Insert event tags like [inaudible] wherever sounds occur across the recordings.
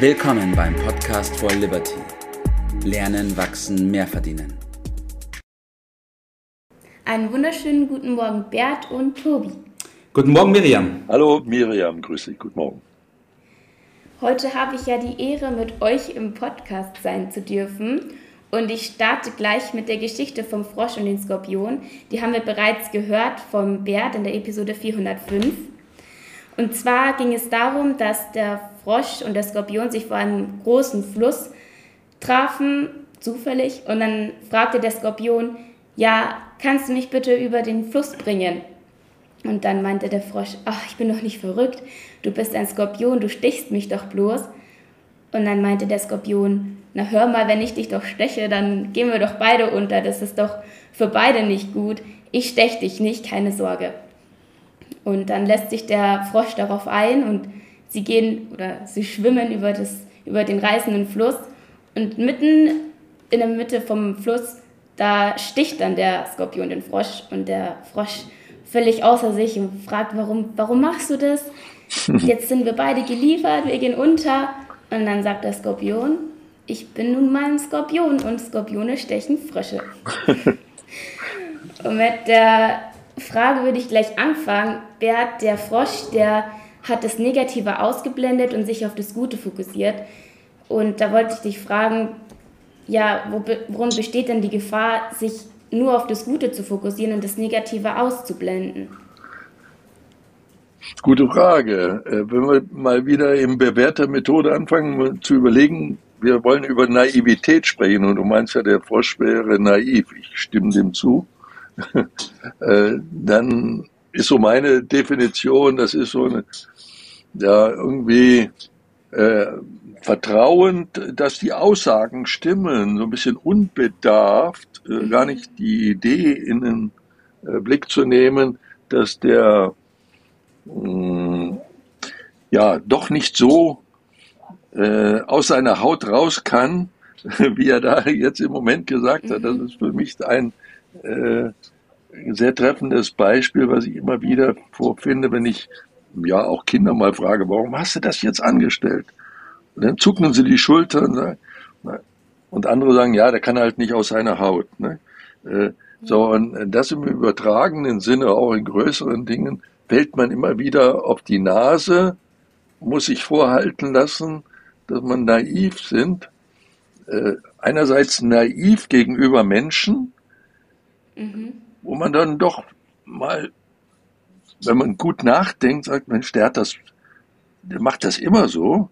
Willkommen beim Podcast for Liberty. Lernen, wachsen, mehr verdienen. Einen wunderschönen guten Morgen, Bert und Tobi. Guten Morgen, Miriam. Hallo, Miriam, grüß dich, guten Morgen. Heute habe ich ja die Ehre, mit euch im Podcast sein zu dürfen. Und ich starte gleich mit der Geschichte vom Frosch und den Skorpion. Die haben wir bereits gehört vom Bert in der Episode 405. Und zwar ging es darum, dass der Frosch und der Skorpion sich vor einem großen Fluss trafen, zufällig. Und dann fragte der Skorpion, ja, kannst du mich bitte über den Fluss bringen? Und dann meinte der Frosch, ach, ich bin doch nicht verrückt, du bist ein Skorpion, du stichst mich doch bloß. Und dann meinte der Skorpion, na hör mal, wenn ich dich doch steche, dann gehen wir doch beide unter, das ist doch für beide nicht gut. Ich stech dich nicht, keine Sorge. Und dann lässt sich der Frosch darauf ein und sie gehen oder sie schwimmen über, das, über den reißenden Fluss und mitten in der Mitte vom Fluss, da sticht dann der Skorpion den Frosch und der Frosch völlig außer sich und fragt, warum, warum machst du das? [laughs] Jetzt sind wir beide geliefert, wir gehen unter. Und dann sagt der Skorpion, ich bin nun mal ein Skorpion und Skorpione stechen Frösche. [laughs] und mit der Frage würde ich gleich anfangen. Bert, der Frosch, der hat das Negative ausgeblendet und sich auf das Gute fokussiert. Und da wollte ich dich fragen, ja, worin besteht denn die Gefahr, sich nur auf das Gute zu fokussieren und das Negative auszublenden? Gute Frage. Äh, wenn wir mal wieder in bewährter Methode anfangen zu überlegen, wir wollen über Naivität sprechen und du meinst ja, der Frosch wäre naiv. Ich stimme dem zu. [laughs] Äh, dann ist so meine Definition, das ist so eine, ja, irgendwie äh, vertrauend, dass die Aussagen stimmen, so ein bisschen unbedarft, äh, gar nicht die Idee in den äh, Blick zu nehmen, dass der mh, ja doch nicht so äh, aus seiner Haut raus kann, [laughs] wie er da jetzt im Moment gesagt hat. Das ist für mich ein äh, sehr treffendes Beispiel, was ich immer wieder vorfinde, wenn ich ja auch Kinder mal frage, warum hast du das jetzt angestellt? Und dann zucken sie die Schultern ne? und andere sagen, ja, der kann halt nicht aus seiner Haut. Ne? Äh, so, und das im übertragenen Sinne, auch in größeren Dingen, fällt man immer wieder auf die Nase, muss sich vorhalten lassen, dass man naiv sind. Äh, einerseits naiv gegenüber Menschen, mhm. wo man dann doch mal, wenn man gut nachdenkt, sagt, Mensch, der hat das, der macht das immer so.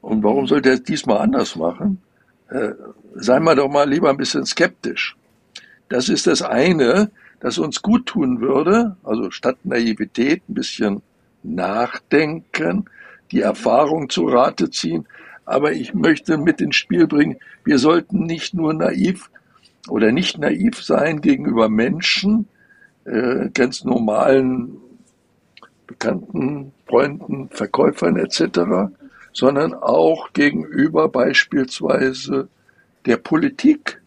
Und warum sollte er es diesmal anders machen? Äh, sei mal doch mal lieber ein bisschen skeptisch. Das ist das eine, das uns gut tun würde, also statt Naivität ein bisschen nachdenken, die Erfahrung zu Rate ziehen. Aber ich möchte mit ins Spiel bringen, wir sollten nicht nur naiv oder nicht naiv sein gegenüber Menschen, äh, ganz normalen Bekannten, Freunden, Verkäufern etc., sondern auch gegenüber beispielsweise der Politik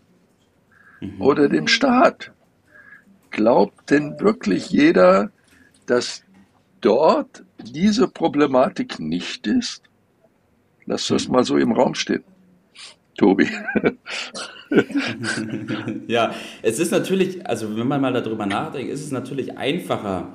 mhm. oder dem Staat. Glaubt denn wirklich jeder, dass dort diese Problematik nicht ist? Lass das mal so im Raum stehen. Tobi. [laughs] ja, es ist natürlich, also wenn man mal darüber nachdenkt, ist es natürlich einfacher,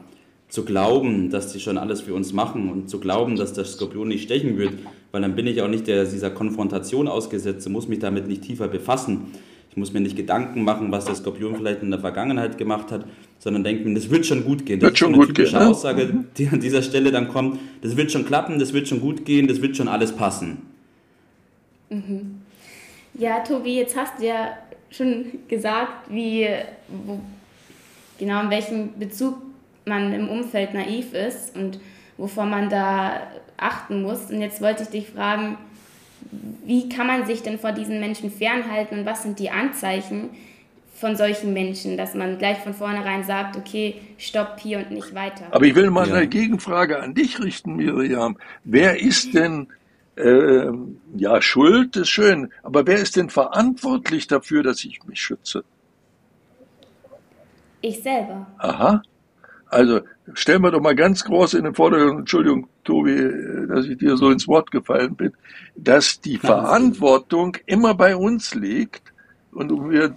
zu glauben, dass die schon alles für uns machen und zu glauben, dass der Skorpion nicht stechen wird, weil dann bin ich auch nicht der, dieser Konfrontation ausgesetzt und muss mich damit nicht tiefer befassen. Ich muss mir nicht Gedanken machen, was der Skorpion vielleicht in der Vergangenheit gemacht hat, sondern denke mir, das wird schon gut gehen. Das wird schon ist eine typische gehen, ne? Aussage, die an dieser Stelle dann kommt, das wird schon klappen, das wird schon gut gehen, das wird schon alles passen. Mhm. Ja, Tobi, jetzt hast du ja schon gesagt, wie, wo, genau in welchem Bezug man im Umfeld naiv ist und wovon man da achten muss. Und jetzt wollte ich dich fragen, wie kann man sich denn vor diesen Menschen fernhalten und was sind die Anzeichen von solchen Menschen, dass man gleich von vornherein sagt, okay, stopp hier und nicht weiter. Aber ich will mal ja. eine Gegenfrage an dich richten, Miriam. Wer ist denn, äh, ja, schuld ist schön, aber wer ist denn verantwortlich dafür, dass ich mich schütze? Ich selber. Aha. Also stellen wir doch mal ganz groß in den Vordergrund, Entschuldigung, Tobi, dass ich dir so ins Wort gefallen bin, dass die Verantwortung immer bei uns liegt und wir,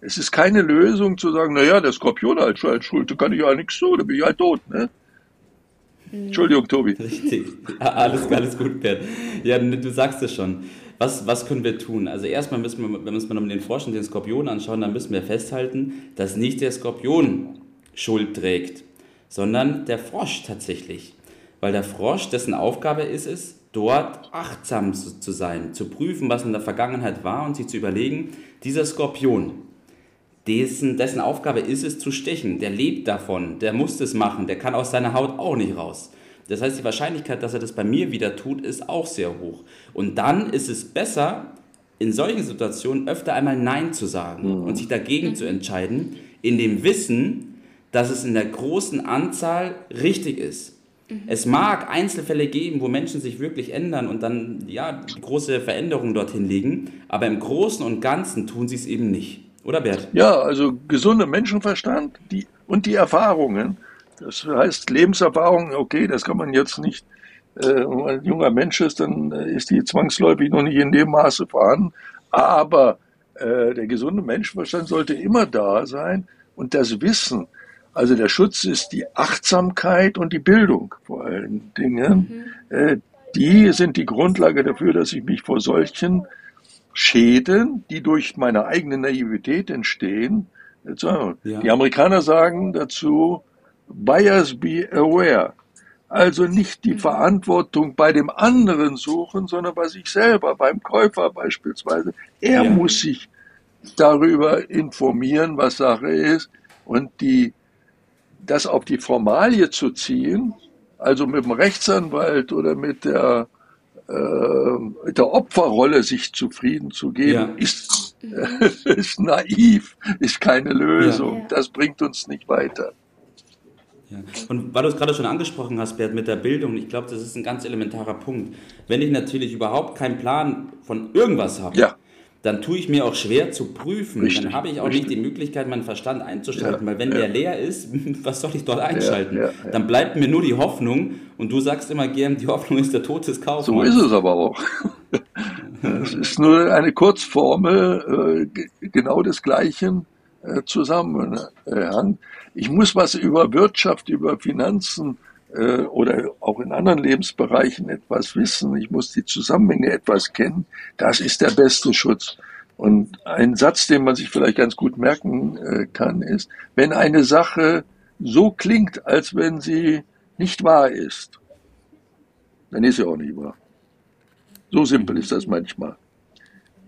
es ist keine Lösung zu sagen, naja, der Skorpion halt schuld, da kann ich ja nichts tun, da bin ich halt tot, ne? Mhm. Entschuldigung, Tobi. Richtig. [laughs] Alles, alles gut, Bert. [laughs] Ja, du sagst es schon. Was, was können wir tun? Also erstmal müssen wir, wenn wir uns mal den Frosch und den Skorpion anschauen, dann müssen wir festhalten, dass nicht der Skorpion Schuld trägt, sondern der Frosch tatsächlich. Weil der Frosch, dessen Aufgabe ist es, dort achtsam zu sein, zu prüfen, was in der Vergangenheit war und sich zu überlegen, dieser Skorpion, dessen, dessen Aufgabe ist es zu stechen, der lebt davon, der muss das machen, der kann aus seiner Haut auch nicht raus. Das heißt, die Wahrscheinlichkeit, dass er das bei mir wieder tut, ist auch sehr hoch. Und dann ist es besser, in solchen Situationen öfter einmal Nein zu sagen mhm. und sich dagegen mhm. zu entscheiden, in dem Wissen, dass es in der großen Anzahl richtig ist. Mhm. Es mag Einzelfälle geben, wo Menschen sich wirklich ändern und dann ja große Veränderungen dorthin liegen, aber im Großen und Ganzen tun sie es eben nicht. Oder Bert? Ja, also gesunder Menschenverstand die, und die Erfahrungen. Das heißt Lebenserfahrung, okay, das kann man jetzt nicht, äh, wenn man ein junger Mensch ist, dann äh, ist die zwangsläufig noch nicht in dem Maße vorhanden. Aber äh, der gesunde Menschenverstand sollte immer da sein und das Wissen, also der Schutz ist die Achtsamkeit und die Bildung vor allen Dingen. Mhm. Äh, die sind die Grundlage dafür, dass ich mich vor solchen Schäden, die durch meine eigene Naivität entstehen, ja. die Amerikaner sagen dazu, Buyers be aware. Also nicht die mhm. Verantwortung bei dem anderen suchen, sondern bei sich selber, beim Käufer beispielsweise. Er ja. muss sich darüber informieren, was Sache ist und die das auf die Formalie zu ziehen, also mit dem Rechtsanwalt oder mit der, äh, mit der Opferrolle sich zufrieden zu geben, ja. ist, äh, [laughs] ist naiv, ist keine Lösung. Ja. Das bringt uns nicht weiter. Ja. Und weil du es gerade schon angesprochen hast, Bert, mit der Bildung, ich glaube, das ist ein ganz elementarer Punkt. Wenn ich natürlich überhaupt keinen Plan von irgendwas habe, ja dann tue ich mir auch schwer zu prüfen. Richtig, dann habe ich auch richtig. nicht die Möglichkeit, meinen Verstand einzuschalten, ja, weil wenn der leer ist, [laughs] was soll ich dort einschalten? Dann bleibt mir nur die Hoffnung und du sagst immer gern, die Hoffnung ist der Tod des Kaufmanns. So ist es aber auch. [laughs] Es ist nur eine Kurzformel äh, genau des Gleichen äh, Zusammenhang. Ich muss was über Wirtschaft, über Finanzen äh, oder auch in anderen Lebensbereichen etwas wissen, ich muss die Zusammenhänge etwas kennen, das ist der beste Schutz. Und ein Satz, den man sich vielleicht ganz gut merken äh, kann, ist, wenn eine Sache so klingt, als wenn sie nicht wahr ist, dann ist sie auch nicht wahr. So simpel ist das manchmal.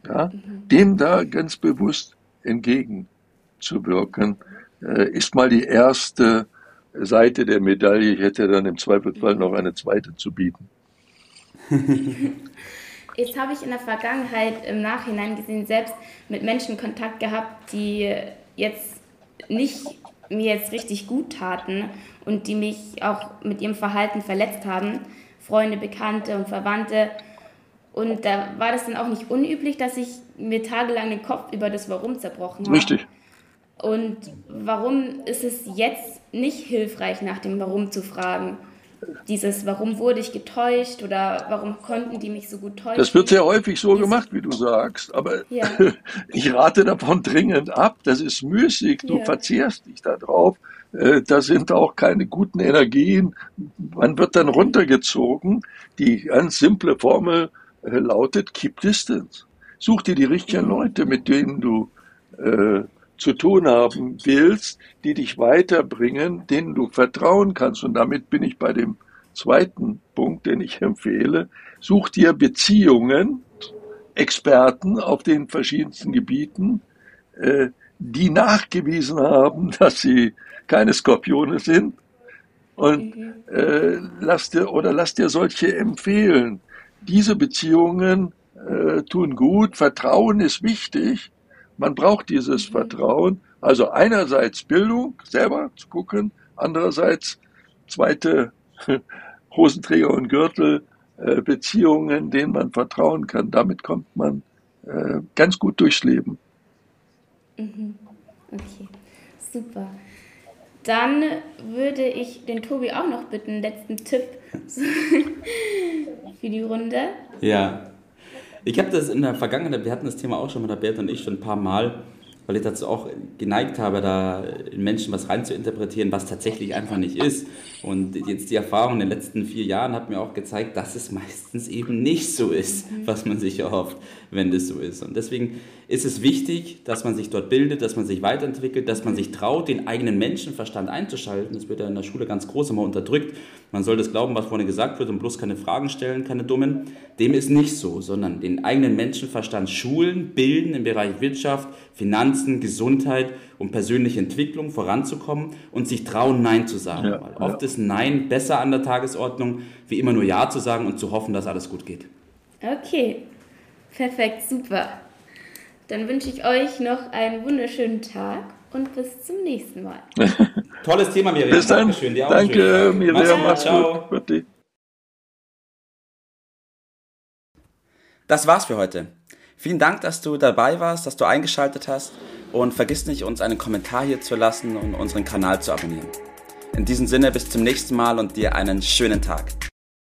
Ja? Dem da ganz bewusst entgegenzuwirken, äh, ist mal die erste Seite der Medaille. Ich hätte dann im Zweifelsfall noch eine zweite zu bieten. [laughs] Jetzt habe ich in der Vergangenheit im Nachhinein gesehen, selbst mit Menschen Kontakt gehabt, die jetzt nicht mir jetzt richtig gut taten und die mich auch mit ihrem Verhalten verletzt haben. Freunde, Bekannte und Verwandte. Und da war das dann auch nicht unüblich, dass ich mir tagelang den Kopf über das Warum zerbrochen habe. Richtig. Und warum ist es jetzt nicht hilfreich, nach dem Warum zu fragen? Dieses, warum wurde ich getäuscht oder warum konnten die mich so gut täuschen? Das wird sehr häufig so gemacht, wie du sagst, aber ja. [laughs] ich rate davon dringend ab. Das ist müßig, du ja. verzehrst dich da drauf. Äh, da sind auch keine guten Energien. Man wird dann runtergezogen. Die ganz simple Formel äh, lautet Keep Distance. Such dir die richtigen mhm. Leute, mit denen du äh, zu tun haben willst, die dich weiterbringen, denen du vertrauen kannst. Und damit bin ich bei dem zweiten Punkt, den ich empfehle. Such dir Beziehungen, Experten auf den verschiedensten Gebieten, äh, die nachgewiesen haben, [laughs] dass sie keine Skorpione sind. Und mhm. äh, lass dir oder lass dir solche empfehlen. Diese Beziehungen äh, tun gut, Vertrauen ist wichtig man braucht dieses Vertrauen. Also einerseits Bildung, selber zu gucken, andererseits zweite [laughs] Hosenträger und Gürtel, äh, Beziehungen, denen man vertrauen kann. Damit kommt man äh, ganz gut durchs Leben. Mhm. Okay, super. Dann würde ich den Tobi auch noch bitten, letzten Tipp [laughs] für die Runde. Ja, ich habe das in der Vergangenheit, wir hatten das Thema auch schon mit der Bert und ich schon ein paar Mal, weil ich dazu auch geneigt habe, da in Menschen was reinzuinterpretieren, was tatsächlich einfach nicht ist. Und jetzt die Erfahrung in den letzten vier Jahren hat mir auch gezeigt, dass es meistens eben nicht so ist, was man sich erhofft, wenn das so ist. Und deswegen ist es wichtig, dass man sich dort bildet, dass man sich weiterentwickelt, dass man sich traut, den eigenen Menschenverstand einzuschalten. Das wird ja in der Schule ganz groß immer unterdrückt. Man soll das glauben, was vorne gesagt wird und bloß keine Fragen stellen, keine dummen. Dem ist nicht so, sondern den eigenen Menschenverstand schulen, bilden im Bereich Wirtschaft, Finanzen, Gesundheit um persönliche Entwicklung voranzukommen und sich trauen, Nein zu sagen. Ja, Weil oft ja. ist Nein besser an der Tagesordnung, wie immer nur Ja zu sagen und zu hoffen, dass alles gut geht. Okay, perfekt, super. Dann wünsche ich euch noch einen wunderschönen Tag und bis zum nächsten Mal. [laughs] Tolles Thema, Miriam. Bis dann. Dankeschön. Dir Danke, Miriam. Mach's gut. Das war's für heute. Vielen Dank, dass du dabei warst, dass du eingeschaltet hast und vergiss nicht, uns einen Kommentar hier zu lassen und unseren Kanal zu abonnieren. In diesem Sinne bis zum nächsten Mal und dir einen schönen Tag.